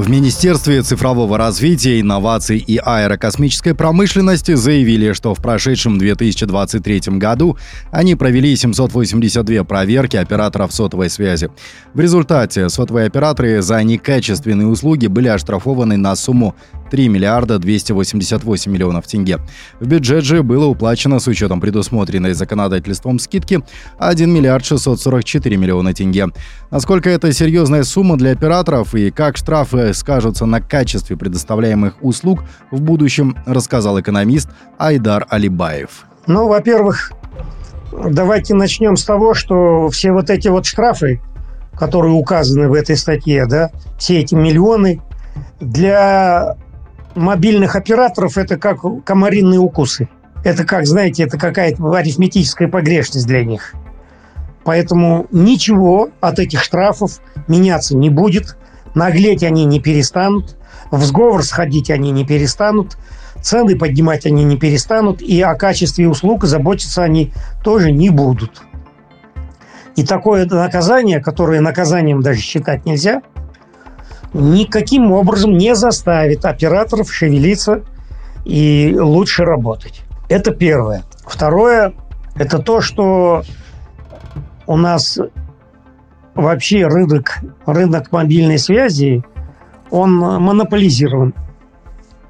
В Министерстве цифрового развития, инноваций и аэрокосмической промышленности заявили, что в прошедшем 2023 году они провели 782 проверки операторов сотовой связи. В результате сотовые операторы за некачественные услуги были оштрафованы на сумму 3 миллиарда 288 миллионов тенге. В бюджет же было уплачено с учетом предусмотренной законодательством скидки 1 миллиард 644 миллиона тенге. Насколько это серьезная сумма для операторов и как штрафы скажутся на качестве предоставляемых услуг в будущем, рассказал экономист Айдар Алибаев. Ну, во-первых, давайте начнем с того, что все вот эти вот штрафы, которые указаны в этой статье, да, все эти миллионы, для мобильных операторов это как комаринные укусы. Это как, знаете, это какая-то арифметическая погрешность для них. Поэтому ничего от этих штрафов меняться не будет. Наглеть они не перестанут. В сговор сходить они не перестанут. Цены поднимать они не перестанут. И о качестве услуг заботиться они тоже не будут. И такое наказание, которое наказанием даже считать нельзя – никаким образом не заставит операторов шевелиться и лучше работать. Это первое. Второе – это то, что у нас вообще рынок, рынок мобильной связи, он монополизирован.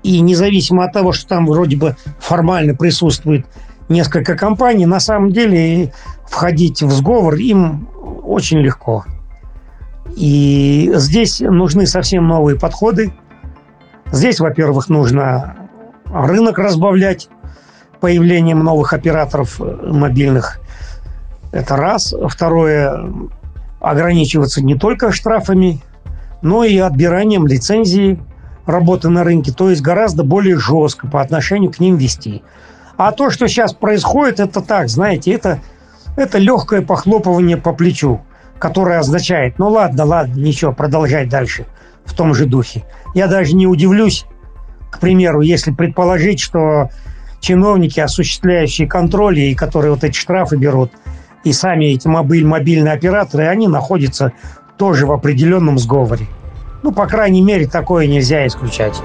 И независимо от того, что там вроде бы формально присутствует несколько компаний, на самом деле входить в сговор им очень легко. И здесь нужны совсем новые подходы. Здесь, во-первых, нужно рынок разбавлять появлением новых операторов мобильных. Это раз. Второе, ограничиваться не только штрафами, но и отбиранием лицензии работы на рынке, то есть гораздо более жестко по отношению к ним вести. А то, что сейчас происходит, это так, знаете, это, это легкое похлопывание по плечу которая означает, ну ладно, ладно, ничего, продолжать дальше в том же духе. Я даже не удивлюсь, к примеру, если предположить, что чиновники, осуществляющие контроль и которые вот эти штрафы берут, и сами эти мобиль, мобильные операторы, они находятся тоже в определенном сговоре. Ну, по крайней мере, такое нельзя исключать.